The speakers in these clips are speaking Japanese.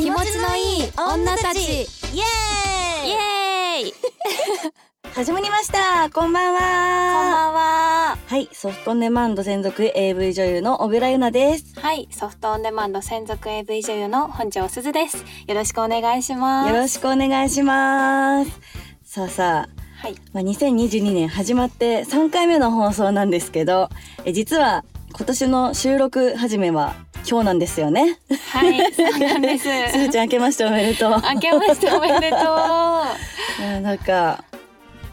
気持ちのいい女たち。イエーイ。イエーイ。始まりました。こんばんは。こんばんは。はいソフトオンデマンド専属 AV 女優の小倉優奈です。はいソフトオンデマンド専属 AV 女優の本庄すずです。よろしくお願いします。よろしくお願いします。さあさあはい。まあ、2022年始まって3回目の放送なんですけどえ実は今年の収録始めは今日なんですよね。はいそうなんです すずちゃん明けましておめでとう。明けましておめでとう うんなんか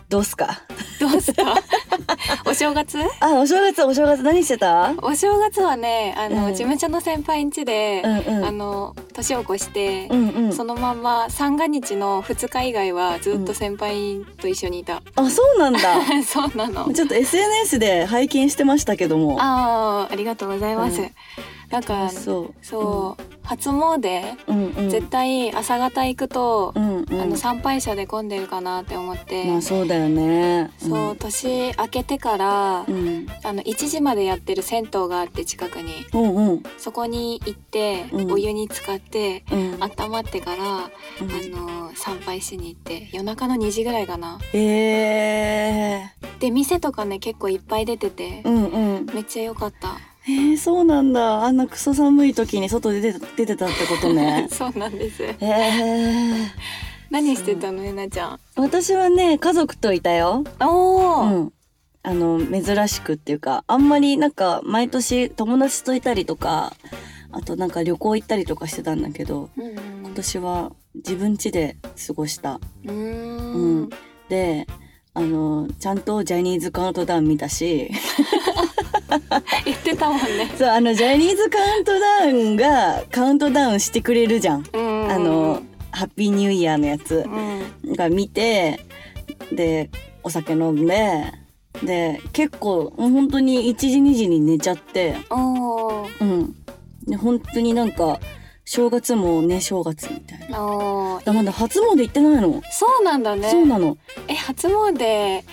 どうすか？どうすか？お正月？あお正月お正月何してた？お正月はねあの、うん事務所の先輩ん家で、うんうんあの年を越して、うんうん。そのまんま三が日の2日以外はずっと先輩と一緒にいた、あそうなんだ。そうなのちょっと SNS で拝見してましたけども。ああありがとうございます、うんなんかそう。そう、初詣、うんうん。絶対朝方行くと、うんうん。あの参拝者で混んでるかなって思って、まあそうだよね。そう年明けてから、うん。うんあの1時までやってる銭湯があって近くにうんうんそこに行って、うんお湯に浸かってうん。温まってから、うんあの参拝しに行って夜中の2時ぐらいかなえで店とかね結構いっぱい出ててー。、うんうん。めっちゃ良かったえー、そうなんだ。あんなクソ寒い時に外で出て出てたってことね。そうなんです。えー、何してたのえなちゃん？私はね家族といたよ。おー、うん。あの珍しくっていうかあんまりなんか毎年友達といたりとかあとなんか旅行行ったりとかしてたんだけどうんうん。今年は自分家で過ごした。うーうんん。であのちゃんとジャニーズカウントダウン見たし 言ってたもんね。そうあのジャニーズカウントダウンがカウントダウンしてくれるじゃん。うん。あのハッピーニューイヤーのやつ。うん。が見てでお酒飲んでで結構もう本当に1時2時に寝ちゃって。うん。で本当になんか正月もね正月みたいな。だまだ初詣行ってないの、そうなんだね。そうなの、え初詣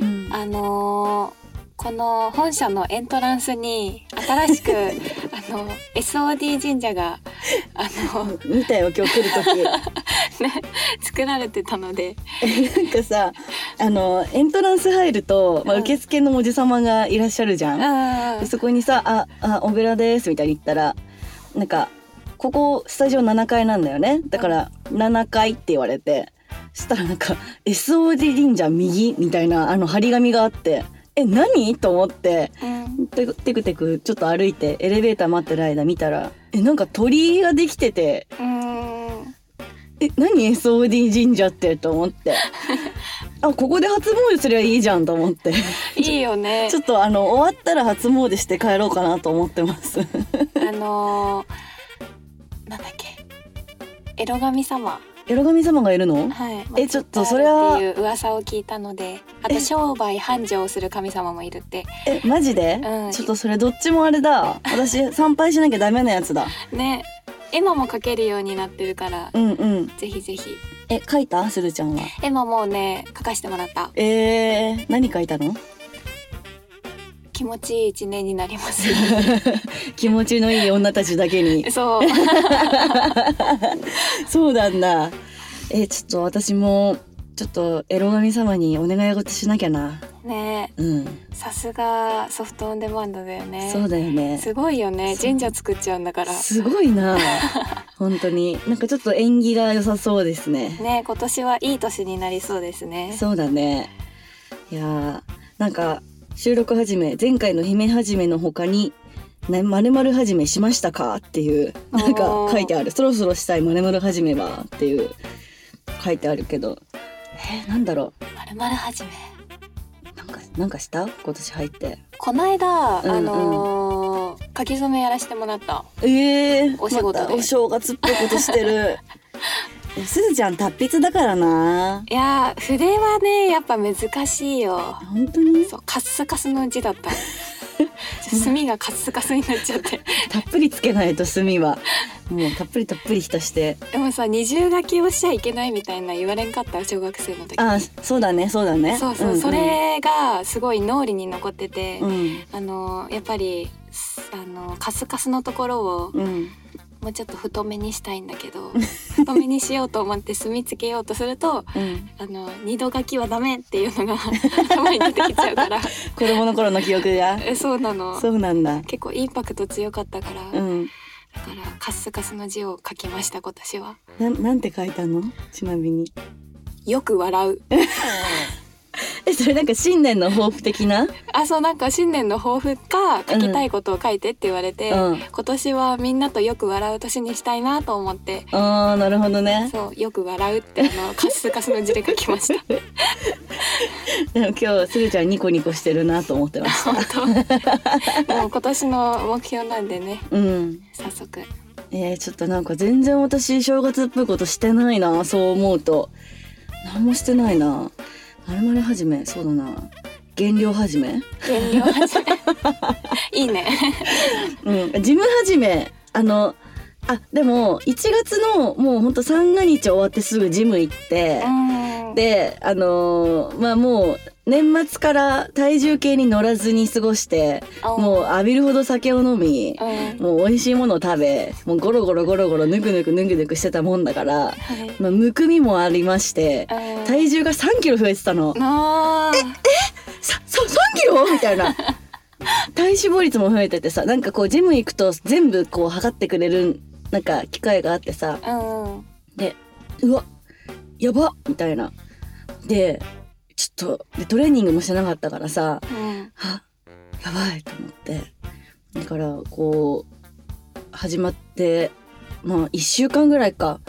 うん、あのーこの本社のエントランスに新しく あの SOD 神社があの見たよ今日来る時。ね作られてたので、なんかさあのエントランス入ると、まあ、うん。受付のおじさまがいらっしゃるじゃん、そこにさ「ああ小倉です」みたいに言ったらなんか「ここスタジオ7階なんだよね。だから7階」って言われて。そしたらなんか「SOD 神社右」みたいなあの張り紙があって「え何?」と思ってうんテクテクテクちょっと歩いてエレベーター待ってる間見たらえなんか鳥居ができててうん「え何？SOD 神社って?」と思って。あここで初詣すりゃいいじゃんと思っていいよね ちょっとあの終わったら初詣して帰ろうかなと思ってます。あのーなんだっけ？エロ神様エロ神様がいるの？はいえちょっとそれはっていう噂を聞いたのであと商売繁盛する神様もいるってえマジで？うんちょっとそれどっちもあれだ。私 参拝しなきゃダメなやつだ。ね絵馬も描けるようになってるからうんうん。ぜひぜひえ書いた？するちゃんは？絵馬もうね描かしてもらったえー、何書いたの？気持ちいい一年になります 気持ちのいい女たちだけに。そう そうなんだ。えちょっと私もちょっとエロ神様にお願い事しなきゃな。ねうん。さすがソフトオンデマンドだよねそうだよね。すごいよね神社作っちゃうんだからすごいな。本当になんかちょっと縁起が良さそうですね。ね今年はいい年になりそうですねそうだね。いやーなんか収録始め前回の姫始めの他になまるまる始めしましたかっていうなんか書いてある。そろそろしたいまるまる始めはっていう書いてあるけど。えー、なんだろまるまるはじめ？うなんかなんかした？今年入って。この間、うんうん。あのー書き初めやらせてもらった。えー、お仕事で。またお正月っぽいことしてる えすずちゃん達筆だからな。いやー筆はねやっぱ難しいよ。本当に？そうカッスカスの字だった。墨がカッスカスになっちゃって。たっぷりつけないと墨は。もうたっぷりたっぷり浸して。でもさ二重書きをしちゃいけないみたいな言われんかった？小学生の時。あそうだねそうだね。そうそう、んん。それがすごい脳裏に残ってて、うん。あのやっぱりすあのカスカスのところをうん。もうちょっと太めにしたいんだけど 太めにしようと思って墨つけようとするとうん、あの二度書きはダメっていうのが 頭に出てきちゃうから。子供の頃の記憶が？えそうなの。そうなんだ。結構インパクト強かったから、だうん。からカッスカスの字を書きました今年は。ななんて書いたの？ちなみに。よく笑う えそれなんか新年の抱負的な？あそうなんか新年の抱負か書きたいことを書いてって言われて、うん。今年はみんなとよく笑う年にしたいなと思って。あーなるほどね。そうよく笑うってあのカスカスの字で書きました。でも今日すずちゃんニコニコしてるなと思ってました。本当。もう今年の目標なんでね。うん。早速。えー、ちょっとなんか全然私正月っぽいことしてないなそう思うと。何もしてないなまるまる始めそうだな。減量始め？減量始め。いいね。うん。ジム始め。あのあでも1月のもうほんと三が日終わってすぐジム行って、うん。であのーまあもう年末から体重計に乗らずに過ごしてもう浴びるほど酒を飲みうん。もう美味しいものを食べもうゴロゴロゴロゴロぬくぬくぬくぬくしてたもんだから、はい。まあ、むくみもありましてうん。体重が3キロ増えてたの。なあささ3キロ？みたいな。体脂肪率も増えててさなんかこうジム行くと全部こう測ってくれるなんか機械があってさ。うんでうわやばみたいな。でとでトレーニングもしてなかったからさうん。あやばいと思って。だからこう始まってまあ1週間ぐらいか。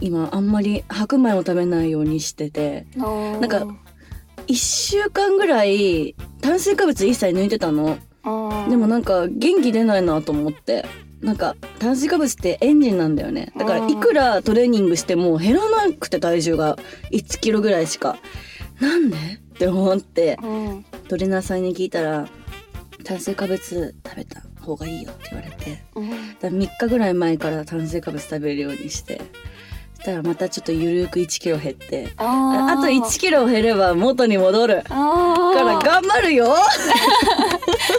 今あんまり白米を食べないようにしてて。ななんか1週間ぐらい炭水化物一切抜いてたの。でもなんか元気出ないなと思って。なんか炭水化物ってエンジンなんだよね。だからいくらトレーニングしても減らなくて体重が1キロぐらいしかなんで？って思ってうん。トレーナーさんに聞いたら炭水化物食べた方がいいよって言われてうん。だから3日ぐらい前から炭水化物食べるようにしてそしたらまたちょっとゆるく1キロ減ってああと1キロ減れば元に戻るから頑張るよ。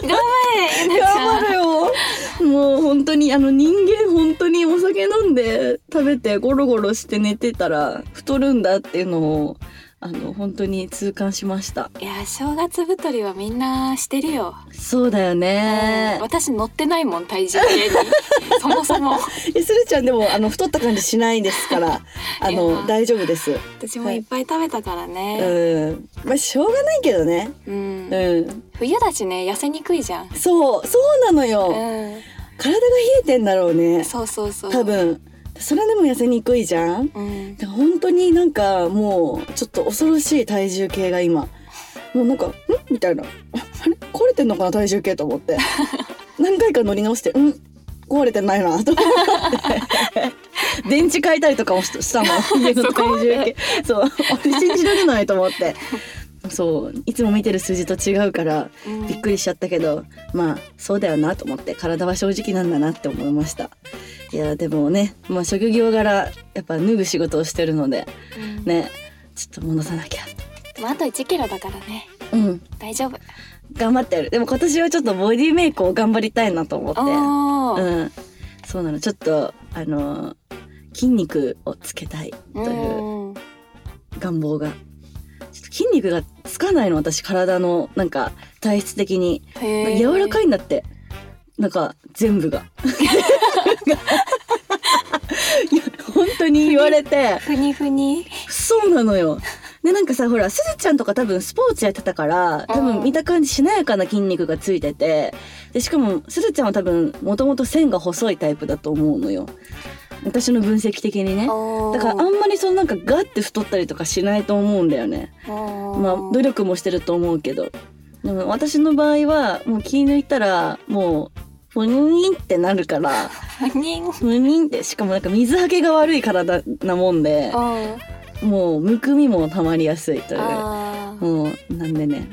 頑張れ 頑張るよ。もう本当にあの人間本当にお酒飲んで食べてゴロゴロして寝てたら太るんだっていうのをあの本当に痛感しました。いや正月太りはみんなしてるよ、そうだよね。私乗ってないもん体重計に。そもそも。えするちゃんでもあの太った感じしないですから。あの大丈夫です。私もいっぱい食べたからうね、ん。まあしょうがないけどね。うん。うん。冬だしね痩せにくいじゃん、そうそうなのよ、う体が冷えてんだろうね。ん、そうそうそう。多分それでも痩せにくいじゃん。うん、で本当になんかもうちょっと恐ろしい体重計が今。もうなんか「ん?」みたいな「ああれ？壊れてんのかな体重計」と思って。何回か乗り直して「うん？壊れてないな」と思って。電池変えたりとかもししたの。家の体重計。そう。信じられないと思って。そう。いつも見てる数字と違うからうん。びっくりしちゃったけどまあそうだよなと思って。体は正直なんだなって思いましたいやでもね、まあ、職業柄やっぱ脱ぐ仕事をしてるのでうん。ねちょっと戻さなきゃ。まあ、あと1キロだからね。うん。大丈夫。頑張ってる。でも今年はちょっとボディメイクを頑張りたいなと思って。うん。そうなの。ちょっとあのー筋肉をつけたいといううん。願望が。ちょっと筋肉がつかないの私体のなんか体質的に。柔らかいんだって。なんか全部が 本当に言われて。ふにふに。そうなのよ。でなんかさほらすずちゃんとか多分スポーツやってたから多うん。分見た感じしなやかな筋肉がついてて。でしかもすずちゃんは多分もともと線が細いタイプだと思うのよ。私の分析的にね。だからあんまりそのなんかガッて太ったりとかしないと思うんだよね。まあ努力もしてると思うけど。でも私の場合はもう気抜いたらもうふにーんってなるからふにんふにーんってしかもなんか水はけが悪い体なもんでうんもうむくみもたまりやすいという。もうなんでね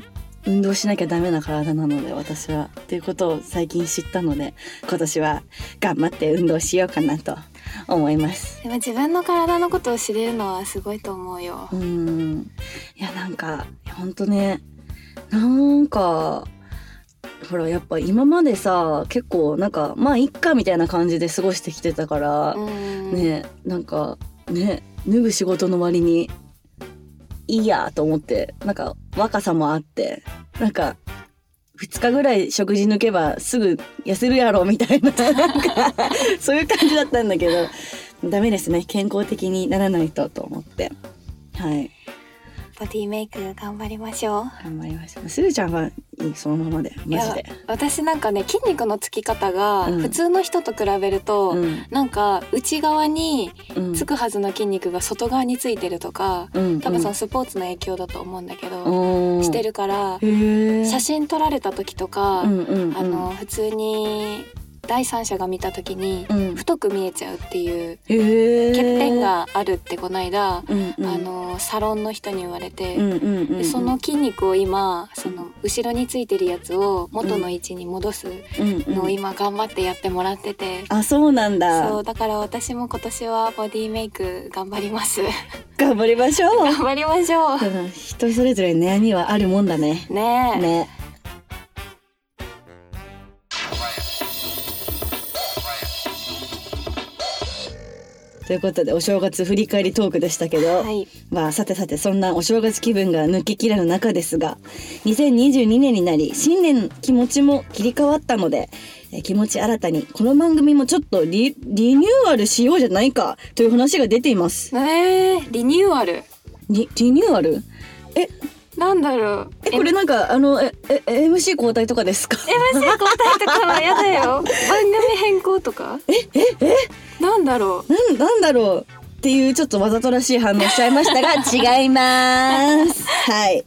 運動しなきゃダメな体なので私は。っていうことを最近知ったので今年は頑張って運動しようかなと思います。でも自分の体のことを知れるのはすごいと思うよ。うーん。いやなんかほんとねなんかほらやっぱ今までさ結構なんかまあいっかみたいな感じで過ごしてきてたから、うん。ねなんかね脱ぐ仕事の割にいいやと思ってなんか若さもあってなんか2日ぐらい食事抜けばすぐ痩せるやろみたいな なんかそういう感じだったんだけどダメですね。健康的にならないとと思って。はいボディメイク頑張りましょう。頑張りましたすずちゃんはそのままでマジで？私なんかね筋肉のつき方がうん。普通の人と比べると、うん。なんか内側にうん。つくはずの筋肉が外側についてるとか、うん。多分そのスポーツの影響だと思うんだけど、うん。してるから写真撮られた時とか、うんうんうん。あの普通に第三者が見た時にうん。太く見えちゃうっていう欠点があるってこの間、うんうん。あのサロンの人に言われて、うんうんうんうん。でその筋肉を今その後ろについてるやつを元の位置に戻すうんうん。のを今頑張ってやってもらってて、あそうなんだ。そうだから私も今年はボディメイク頑張ります。頑張りましょう。頑張りましょう。ん人それぞれ悩みはあるもんだね。うねえ。ねということでお正月振り返りトークでしたけど、はい。まあさてさてそんなお正月気分が抜けきらぬ中ですが2022年になり新年気持ちも切り替わったのでえー気持ち新たにこの番組もちょっとリリニューアルしようじゃないかという話が出ています。えー、リニューアル？リリニューアル？えなんだろう。えこれなんかあのええ MC 交代とかですか？MC 交代とかはやだよ。番組変更とか？えええ？なんだろう。なんなんだろう？っていうちょっとわざとらしい反応しちゃいましたが 違います。はい。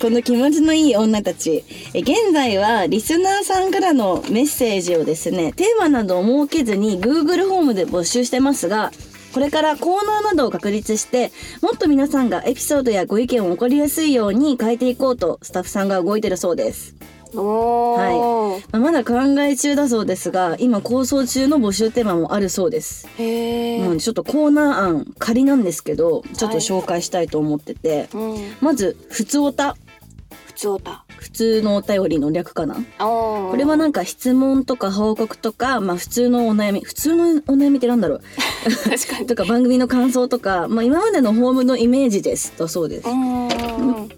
この気持ちのいい女たち。え現在はリスナーさんからのメッセージをですね、テーマなどを設けずに Google ホームで募集してますが、これからコーナーなどを確立して、もっと皆さんがエピソードやご意見を起こりやすいように変えていこうとスタッフさんが動いてるそうです。おー、まあまだ考え中だそうですが、今構想中の募集テーマもあるそうです。へのでちょっとコーナー案仮なんですけどちょっと紹介したいと思ってて、うん。まず「ふつおた普通歌」普通のお便りの略かな？これはなんか質問とか報告とか、まあ、普通のお悩み普通のお悩みってなんだろう？確かに。とか番組の感想とか、まあ、今までのホームのイメージですだそうです。う。ー。ん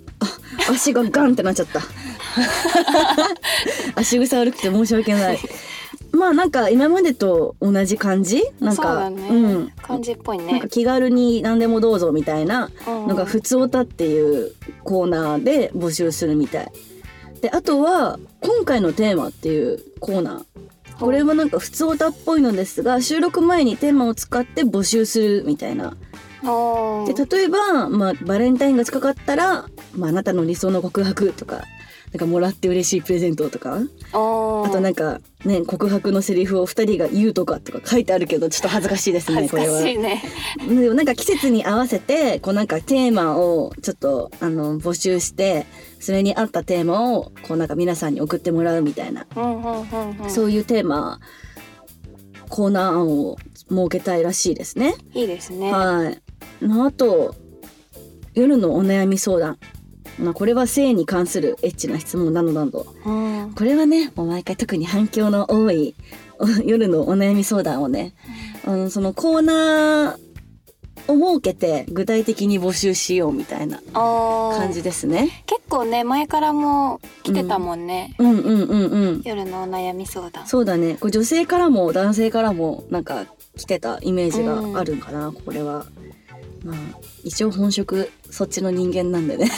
足がガンってなっちゃった。足草悪くて申し訳ない。まあなんか今までと同じ感じ？なんかそうだね、うん。感じっぽいね。気軽に何でもどうぞみたいなうん。のが「ふつおた」っていうコーナーで募集するみたい。であとは「今回のテーマ」っていうコーナー。これはなんか普通おたっぽいのですが収録前にテーマを使って募集するみたいな。で例えば、まあ、バレンタインが近かったら、まあ、あなたの理想の告白とかなんかもらって嬉しいプレゼントとかあとなんかね告白のセリフを二人が言うとかとか書いてあるけどちょっと恥ずかしいですね恥ずかこれは。でもなんか季節に合わせてこうなんかテーマをちょっとあの募集してそれに合ったテーマをこうなんか皆さんに送ってもらうみたいな、そういうテーマコーナー案を設けたいらしいですね。いいですねはい。あと夜のお悩み相談。まあこれは性に関するエッチな質問などなどうんこれはねもう毎回特に反響の多いお 夜のお悩み相談をね、あのそのコーナーを設けて具体的に募集しようみたいな感じですね。結構ね前からも来てたもんね、うんうんうんうん。夜のお悩み相談そうだね。これ女性からも男性からもなんか来てたイメージがあるんかな、これは。まあ一応本職そっちの人間なんでね。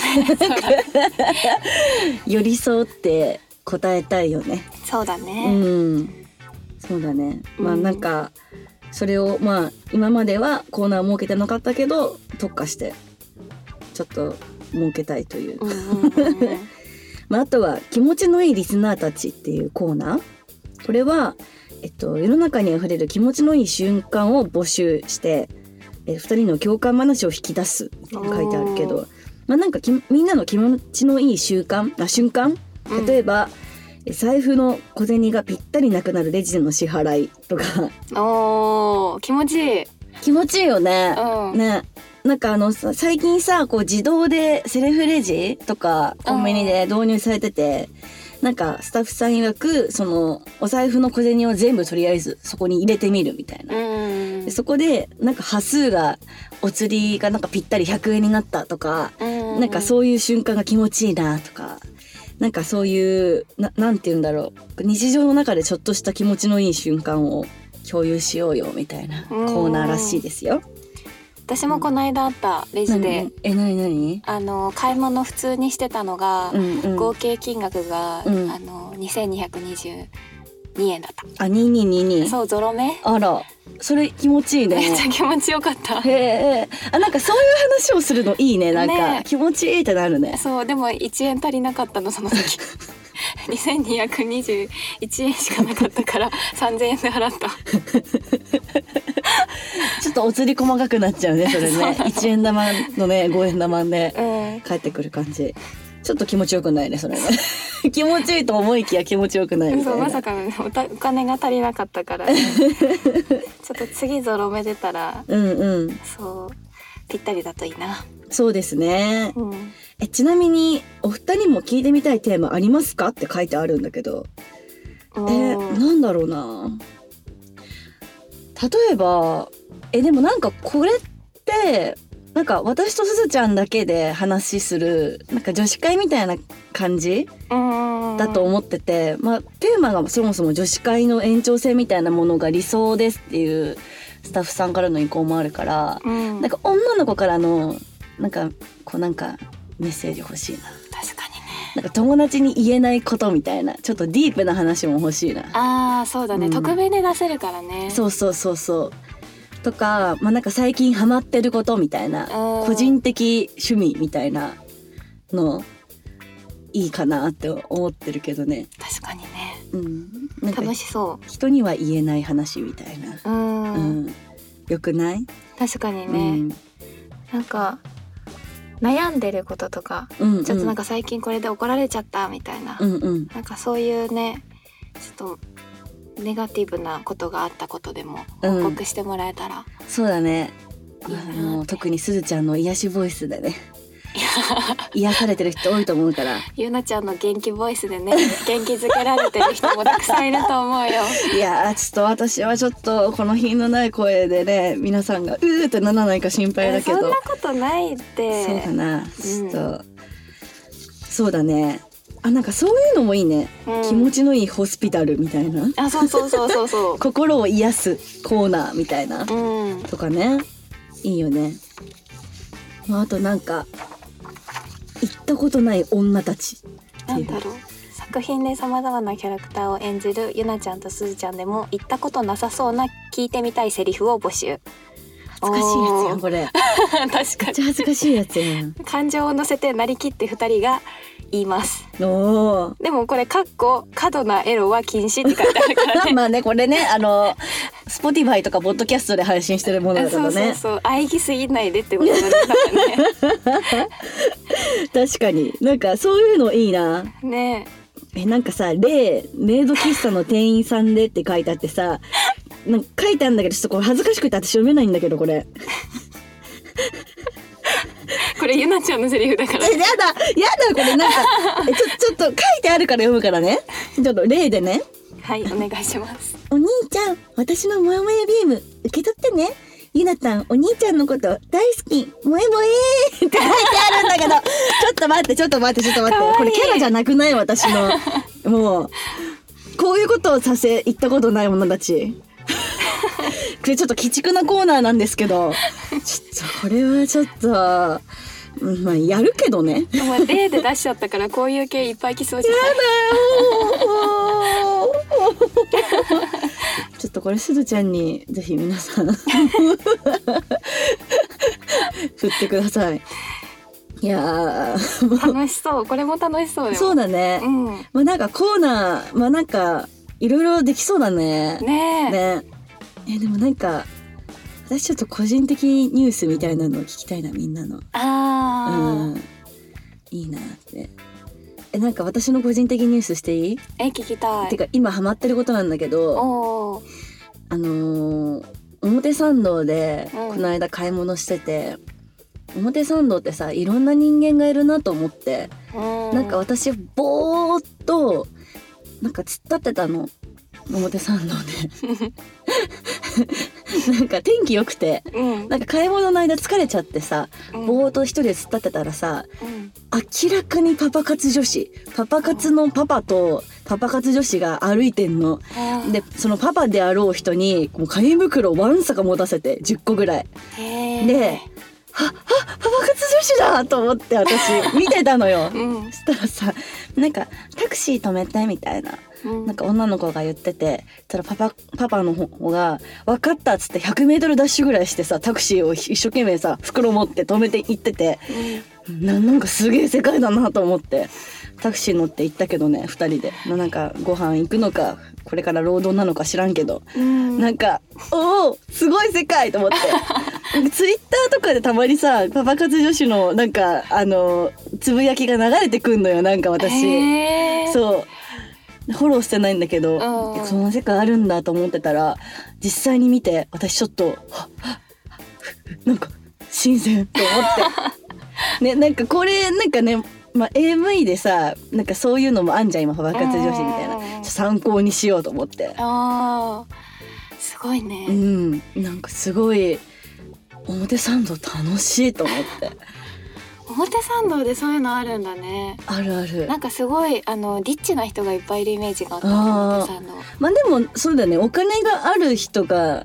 寄り添って答えたいよね。そうだうね、ん。そうだね。まあうんなんかそれをまあ今まではコーナー設けてなかったけど特化してちょっと設けたいという まあ、あとは気持ちのいいリスナーたちっていうコーナーこれは、えっと、世の中にあふれる気持ちのいい瞬間を募集してえ2人の共感話を引き出すみたいに書いてあるけおど、まあ、なんかきみんなの気持ちのいい習慣あ瞬間？うん。例えば、え財布の小銭がぴったりなくなるレジでの支払いとか。おー気持ちいい。気持ちいいよね。うん。ね。なんかあのさ最近さこう自動でセルフレジとかコンビニで導入されてて、なんかスタッフさん曰くそのお財布の小銭を全部とりあえずそこに入れてみるみたいな。うんでそこでなんか端数がお釣りがなんかぴったり100円になったとか、うんなんかそういう瞬間が気持ちいいなとかなんかそういうななんて言うんだろう日常の中でちょっとした気持ちのいい瞬間を共有しようよみたいなコーナーらしいですよ。私もこの間あったレジで何？え何何？あの買い物普通にしてたのが、うんうん。合計金額が、うん。あの2222円だった、あ2222そうゾロ目？あら。それ気持ちいいね。めっちゃ気持ちよかった。へえあなんかそういう話をするのいいねなんか。ね気持ちいいってなるね。そうでも1円足りなかったのその時 2221円しかなかったから3000円で払った。ちょっとお釣り細かくなっちゃうねそれね。1円玉のね5円玉でうん。帰ってくる感じ。ちょっと気持ちよくないねそれね。気持ちいいと思いきや気持ちよくないみたいうな。そまさかのねおたお金が足りなかったから、ね、ちょっと次ゾロ目出たらうんうん。そうぴったりだといいなそうですね。うん。えちなみにお二人も聞いてみたいテーマありますかって書いてあるんだけど。えうん。なんだろうな。例えばえでもなんかこれってなんか私とすずちゃんだけで話するなんか女子会みたいな感じうん。だと思ってて、まあテーマがそもそも女子会の延長線みたいなものが理想ですっていうスタッフさんからの意向もあるから、うん。なんか女の子からのなんかこうなんかメッセージ欲しいな。確かにねなんか友達に言えないことみたいなちょっとディープな話も欲しいな。ああそうだね、うん匿名で出せるからねそうそうそうそう。とか、まあ、なんか最近ハマってることみたいなうん個人的趣味みたいなのいいかなって思ってるけどね。確かにねうん。なんか楽しそ人には言えない話みたいな。ううん、うん。よくない？確かにうね、ん。なんか悩んでることとか、うんうん。ちょっとなんか最近これで怒られちゃったみたいな、うんうん。なんかそういうねちょっとネガティブなことがあったことでもうん報告してもらえたら、そうだね。あの特にすずちゃんの癒しボイスでね。癒されてる人多いと思うから。ゆうなちゃんの元気ボイスでね元気づけられてる人もたくさんいると思うよ。いやーちょっと私はちょっとこの品のない声でね皆さんがうーってならないか心配だけど。そんなことないって。そうだな。ちょっと、そうだね。あなんかそういうのもいいね、うん。気持ちのいいホスピタルみたいな。あそうそうそうそうそ 心を癒すコーナーみたいな。ううん。とかね。いいよね、まあ、あとなんか行ったことない女たち。なんだろう。作品でさまざまなキャラクターを演じるゆなちゃんとすずちゃんでも言ったことなさそうな聞いてみたいセリフを募集。恥ずかしいやつやんこれ。確かめっちゃ恥ずかしいやつやん。に感情を乗せてなりきって二人が言います。でもこれかっこ過度なエロは禁止って書いてあるからね。まあねこれねあの Spotify とかポッドキャストで配信してるものだかそうそうそう。愛ぎすぎないでってことだね。確かに。なんかそういうのいいな。ね。ねえなんかさ「例メイド喫茶の店員さんで」って書いてあってさなんか書いてあるんだけどちょっとこれ恥ずかしくて私読めないんだけどこれ。これゆなちゃんのセリフだから。えやだやだこれなんか。えちょちょっと書いてあるから読むからね。ちょっと例でね。はいお願いしますお兄ちゃん、私のもやもやビーム、受け取ってね。ゆなたん、お兄ちゃんのこと大好き、萌え萌えって書いてあるんだけど、ちょっと待って、ちょっと待って、ちょっと待って。いいこれキャラじゃなくない私の。もう、こういうことをさせ、言ったことない者たち。これちょっと鬼畜なコーナーなんですけど、ちょっと、これはちょっと、うんまあ、やるけどね。お前例で出しちゃったからこういう系いっぱい来そうじゃない？ちょっとこれすずちゃんにぜひ皆さん 振ってください。いやー楽しそうこれも楽しそうそうだね。うんまあなんかコーナーまあなんかいろいろできそうだね。ねえね。えでもなんか私ちょっと個人的ニュースみたいなのを聞きたいなみんなの。うあん。いいなって。えなんか私の個人的ニュースしていい？ーえ聞きたい。てか今ハマってることなんだけど。あのー表参道でうん。この間買い物してて、表参道ってさいろんな人間がいるなと思って、うん。なんか私ぼーっとなんか突っ立ってたの。表参道で なんか天気良くてうん。なんか買い物の間疲れちゃってさうん。ぼーっと一人で突っ立ってたらさうん。明らかにパパ活女子。パパ活のパパとパパ活女子が歩いてんの。でそのパパであろう人にもう紙袋をわんさか持たせて10個ぐらい。で「はっはっパパ活女子だ!」と思って私見てたのよ。うんそしたらさなんか「タクシー止めて」みたいなうんなんか女の子が言っててそしたらパパパパの方が「分かった」っつって 100m ダッシュぐらいしてさタクシーを一生懸命さ袋持って止めて行っててななんかすげえ世界だなと思ってタクシー乗って行ったけどね2人で。ななんかご飯行くのかこれから労働なのか知らんけどうん。なんかおおすごい世界と思って。ツイッターとかでたまにさパパ活女子のなんかあのつぶやきが流れてくんのよなんか私。へー。そう。フォローしてないんだけど、うん。そんな世界あるんだと思ってたら実際に見て私ちょっとなんか新鮮と思って ねなんかこれなんかねまあ、AV でさなんかそういうのもあんじゃん今パパ活女子みたいな。参考にしようと思って。あー。すごいね、うん。なんかすごい表参道楽しいと思って。表参道でそういうのあるんだね。あるある。なんかすごいあのリッチな人がいっぱいいるイメージがあった表参道。まあでもそうだよね。お金がある人が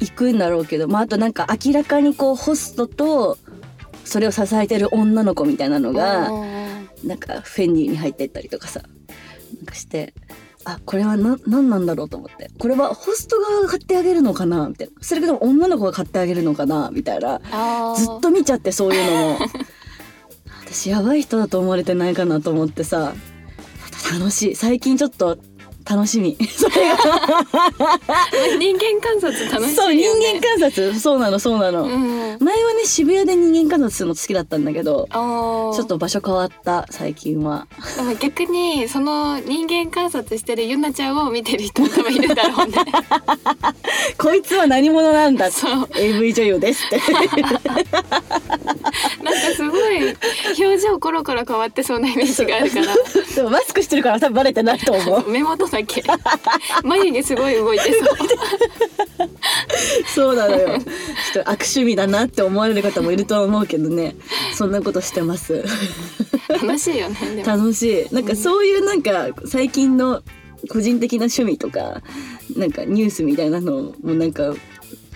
行くんだろうけどまああとなんか明らかにこうホストとそれを支えてる女の子みたいなのうがなんかフェンディに入ってったりとかさ。なんかしてあこれはな何なんだろうと思って。これはホスト側が買ってあげるのかな？みたいな。それとも女の子が買ってあげるのかな？みたいな。ずっと見ちゃってそういうのも。私やばい人だと思われてないかなと思ってさ。楽しい。最近ちょっと楽しみ。それが。人間観察楽しいよそうね人間観察。そうなのそうなの、うん。前はね渋谷で人間観察するの好きだったんだけどちょっと場所変わった最近は。逆にその人間観察してるゆなちゃんを見てる人も多分いるだろうねこいつは何者なんだそう。AV 女優ですって。なんかすごい表情コロコロ変わってそうなイメージがあるから。でもマスクしてるから多分バレてないと思う目元だけ 眉毛すごい動いてそう。そうなのよ。ちょっと悪趣味だなって思われる方もいるとは思うけどね。そんなことしてます。楽しいよね楽しい。なんかそういうなんか最近の個人的な趣味とかなんかニュースみたいなのもなんか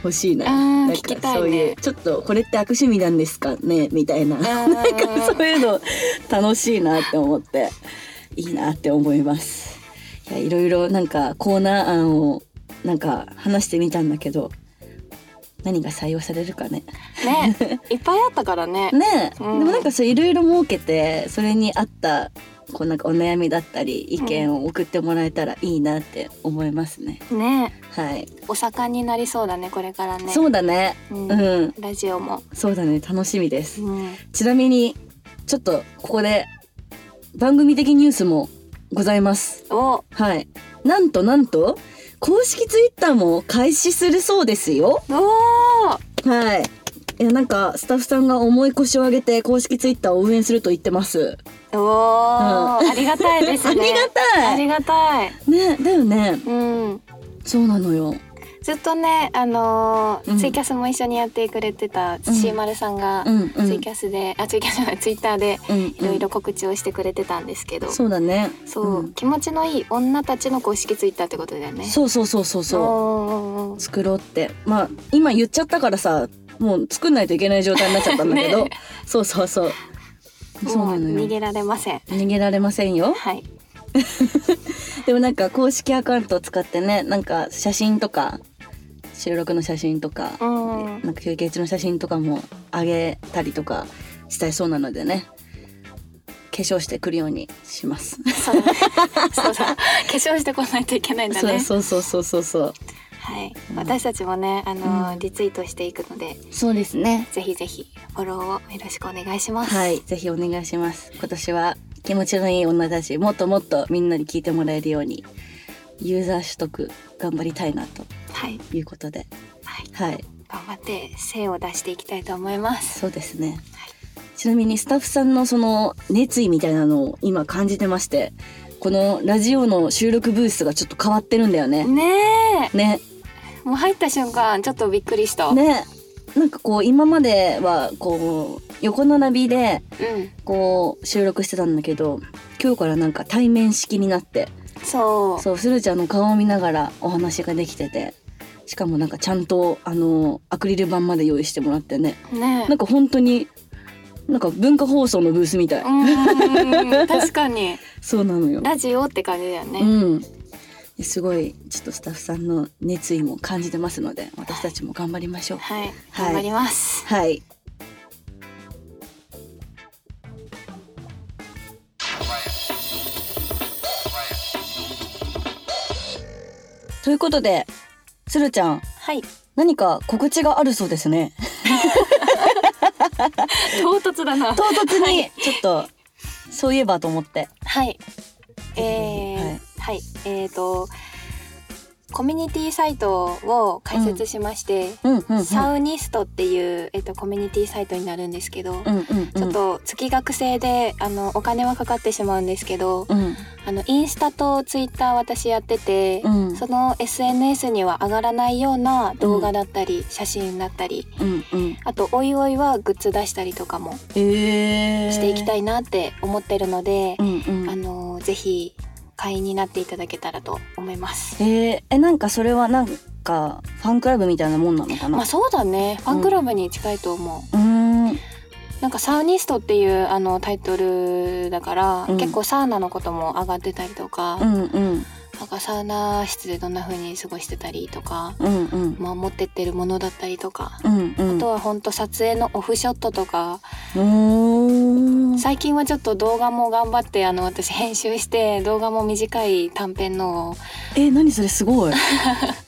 欲しいな。なんかそういうちょっとこれって悪趣味なんですか？ねみたいな。なんかそういうの楽しいなって思っていいなって思いますいろいろなんかコーナー案をなんか話してみたんだけど何が採用されるかね。ねいっぱいあったからね。ね。え、うん。でもなんかそういろいろ設けてそれに合ったこうなんかお悩みだったり意見を送ってもらえたらいいなって思いますね。ね。はい、お盛んになりそうだねこれからね。そうだね。ううんん、ラジオも、そうだね。楽しみです。うん、ちなみにちょっとここで番組的ニュースもございます。おはい。なんとなんと公式ツイッターも開始するそうですよ。おーはい。いやなんかスタッフさんが重い腰を上げて公式ツイッターを運営すると言ってます。おー、ありがたいですね ありがたいありがたいねだよね。うんそうなのよ。ずっとねあのーうんツイキャスも一緒にやってくれてた土丸さんがうんうんツイキャスで、あツイキャスじゃないツイッターでうんいろいろ告知をしてくれてたんですけど、そうだね。そう、ん気持ちのいい女たちの公式ツイッターってことだよねそうそうそうそうそう。作ろうって。まあ今言っちゃったからさ、もう作んないといけない状態になっちゃったんだけど、ねそうそうそう。そうなのよ。逃げられません逃げられませんよ。はい でもなんか公式アカウントを使ってね、なんか写真とか収録の写真とか、うんなんか休憩中の写真とかも上げたりとかしたいそうなのでね。化粧してくるようにします。そうだねそうだ化粧してこないといけないんだねそうそうそうそうそう。はいうん私たちもねあのー、うんリツイートしていくのでそうですね。ぜひぜひフォローをよろしくお願いしますはい、ぜひお願いします。今年は気持ちのいい女たち、もっともっとみんなに聞いてもらえるように、ユーザー取得頑張りたいなとはい。いうことで、はい。はい、頑張って精を出していきたいと思います。そうですね。ちなみにスタッフさんのその熱意みたいなのを今感じてまして、このラジオの収録ブースがちょっと変わってるんだよね。ねね。えもう入った瞬間ちょっとびっくりした、ね。なんかこう今まではこう横並びでうん。こう収録してたんだけど今日からなんか対面式になってそう。そうスルちゃんの顔を見ながらお話ができててしかもなんかちゃんとあのアクリル板まで用意してもらってね。ね。なんか本当になんか文化放送のブースみたい、うん 確かに。そうなのよ。ラジオって感じだよね、うん。すごいちょっとスタッフさんの熱意も感じてますので私たちも頑張りましょう。はい。はい。頑張ります、はい。ということで、つるちゃん、はい。何か告知があるそうですね。唐突だな。唐突に、ちょっと、そういえばと思って。はい。えー、はい。はい、えーとコミュニティサイトを開設しまして、うんうんうん。サウニストっていう、えっと、コミュニティサイトになるんですけど、うんうんうん。ちょっと月額制であのお金はかかってしまうんですけど、うんあのインスタとツイッター私やってて、うんその SNS には上がらないような動画だったり、写真だったりうんうん。あとおいおいはグッズ出したりとかもえー。していきたいなって思ってるので、うんうん。あのぜひ会員になっていただけたらと思います。えー、えなんかそれはなんかファンクラブみたいなもんなのかな、まあそうだね。ファンクラブに近いと思う、うーんなんかサウニストっていうあのタイトルだから、うん結構サウナのことも上がってたりとか、うんうんなんかサウナ室でどんな風に過ごしてたりとか、うんうん。まあ、持ってってるものだったりとか、うんうん。あとはほんと撮影のオフショットとか、最近はちょっと動画も頑張ってあの私編集して動画も短い短編のをえ何それすごい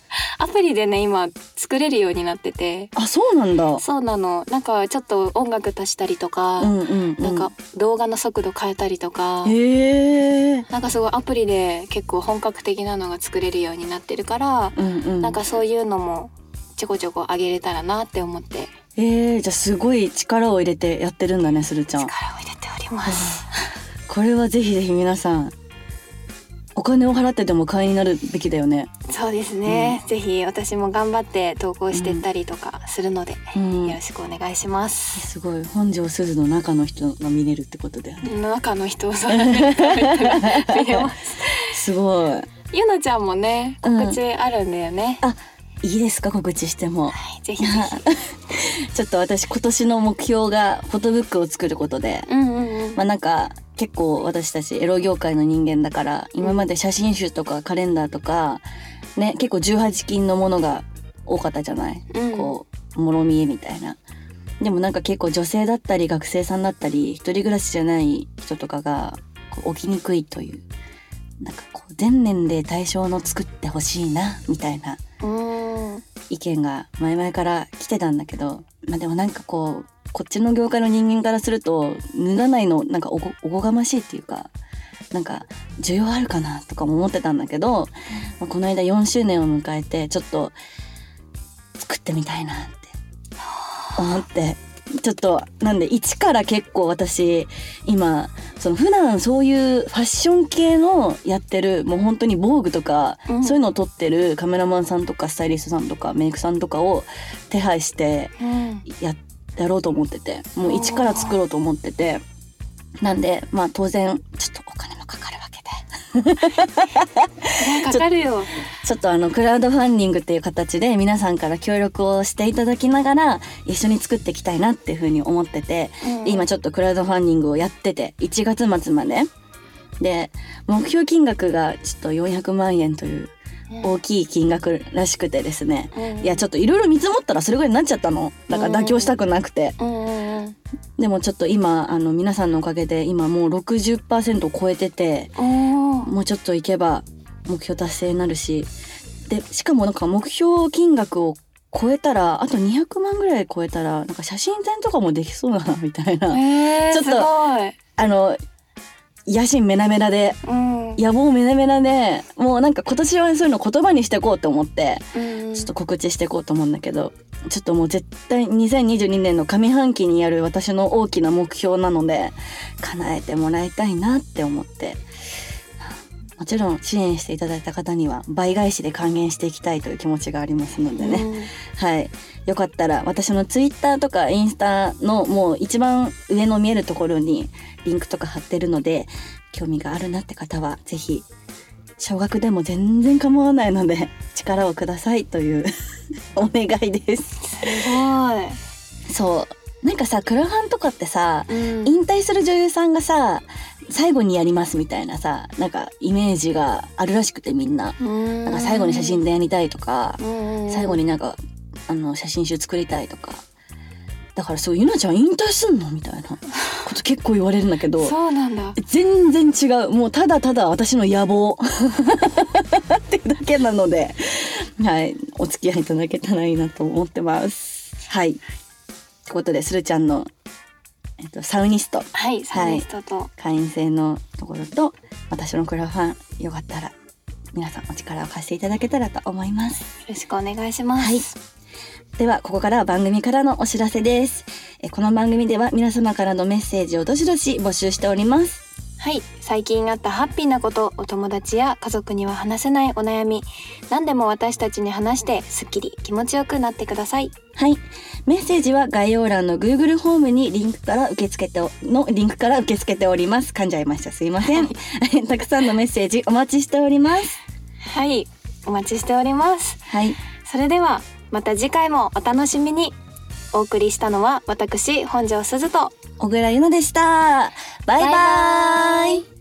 アプリでね今作れるようになってて。あそうなんだ。そうなの。なんかちょっと音楽足したりとか、うんうんうん。なんか動画の速度変えたりとか、へえ。なんかすごいアプリで結構本格的なのが作れるようになってるから、うんうん。なんかそういうのもちょこちょこ上げれたらなって思って。えー、じゃあすごい力を入れてやってるんだねするちゃん。力を入れております。これはぜひぜひ皆さんお金を払ってでも会員になるべきだよねそうですね、ぜひ私も頑張って投稿してったりとかするので、うんよろしくお願いします。すごい本庄すずの中の人が見れるってことだよね中の人す。すごいゆなちゃんもねうん告知あるんだよね。あいいですか告知してもはい、ぜひぜひ。ちょっと私今年の目標がフォトブックを作ることでうんうんうん。まあなんか結構私たちエロ業界の人間だから今まで写真集とかカレンダーとかね結構18金のものが多かったじゃない、うん。こうもろ見えみたいな。でもなんか結構女性だったり学生さんだったり一人暮らしじゃない人とかがこう起きにくいという。なんかこう全年齢対象の作ってほしいなみたいなうん。意見が前々から来てたんだけどまあでもなんかこうこっちの業界の人間からすると脱がないのなんかおこおこがましいっていうかなんか需要あるかなとかも思ってたんだけど、まあ、この間4周年を迎えてちょっと作ってみたいなって思ってちょっとなんで一から結構私今その普段そういうファッション系のやってるもう本当に防具とか、うん。そういうのを撮ってるカメラマンさんとかスタイリストさんとかメイクさんとかを手配してうんややろうと思っててもう一から作ろうと思っててなんでまあ当然ちょっとお金もかかるわけで。ねかかるよ。ちょっとあのクラウドファンディングっていう形で皆さんから協力をしていただきながら一緒に作っていきたいなっていうふうに思ってて、うん。で今ちょっとクラウドファンディングをやってて1月末まで。で目標金額がちょっと400万円という大きい金額らしくてですね、うん。いやちょっといろいろ見積もったらそれぐらいになっちゃったの。だから妥協したくなくて、うんうんうん。でもちょっと今あの皆さんのおかげで今もう60%を超えててもうちょっといけば目標達成になるし。でしかもなんか目標金額を超えたらあと200万ぐらい超えたらなんか写真展とかもできそうだなみたいな。えー、ちょっと。あの野心メラメラで。うん。野望メラメラで。もうなんか今年はそういうの言葉にしていこうと思って。うん。ちょっと告知していこうと思うんだけど。ちょっともう絶対2022年の上半期にやる私の大きな目標なので。叶えてもらいたいなって思ってもちろん支援していただいた方には倍返しで還元していきたいという気持ちがありますのでね、うん。はい。よかったら私のツイッターとかインスタのもう一番上の見えるところにリンクとか貼ってるので興味があるなって方はぜひ少額でも全然構わないので 力をくださいという お願いです。すごそう。なんかさクラファンとかってさい、うん。引退する女優さんがさ最後にやりますみたいなさなんかイメージがあるらしくてみんな。うん。なんか最後に写真でやりたいとかうん最後になんかあの写真集作りたいとか。だからそうゆなちゃん引退すんのみたいな。こと結構言われるんだけどそうなんだ。全然違う。もうただただ私の野望。っていうだけなのではい。お付き合いいただけたらいいなと思ってます。はい。ってことでするちゃんの、えっと、サウニスト。はいサイリストと、会員制のところと私のクラファンよかったら皆さんお力を貸していただけたらと思います。よろしくお願いします。はい。ではここからは番組からのお知らせです。えこの番組では皆様からのメッセージをどしどし募集しておりますはい。最近あったハッピーなことお友達や家族には話せないお悩み何でも私たちに話してすっきり気持ちよくなってください。はい。メッセージは概要欄の Google ホームにリンクから受け付けておのリンクから受け付けております。噛んじゃいました。すいません。たくさんのメッセージお待ちしております。はい。お待ちしております。はい。それではまた次回もお楽しみにお送りしたのは私本庄すずと。小倉優奈でした。バイバイ。バイバイ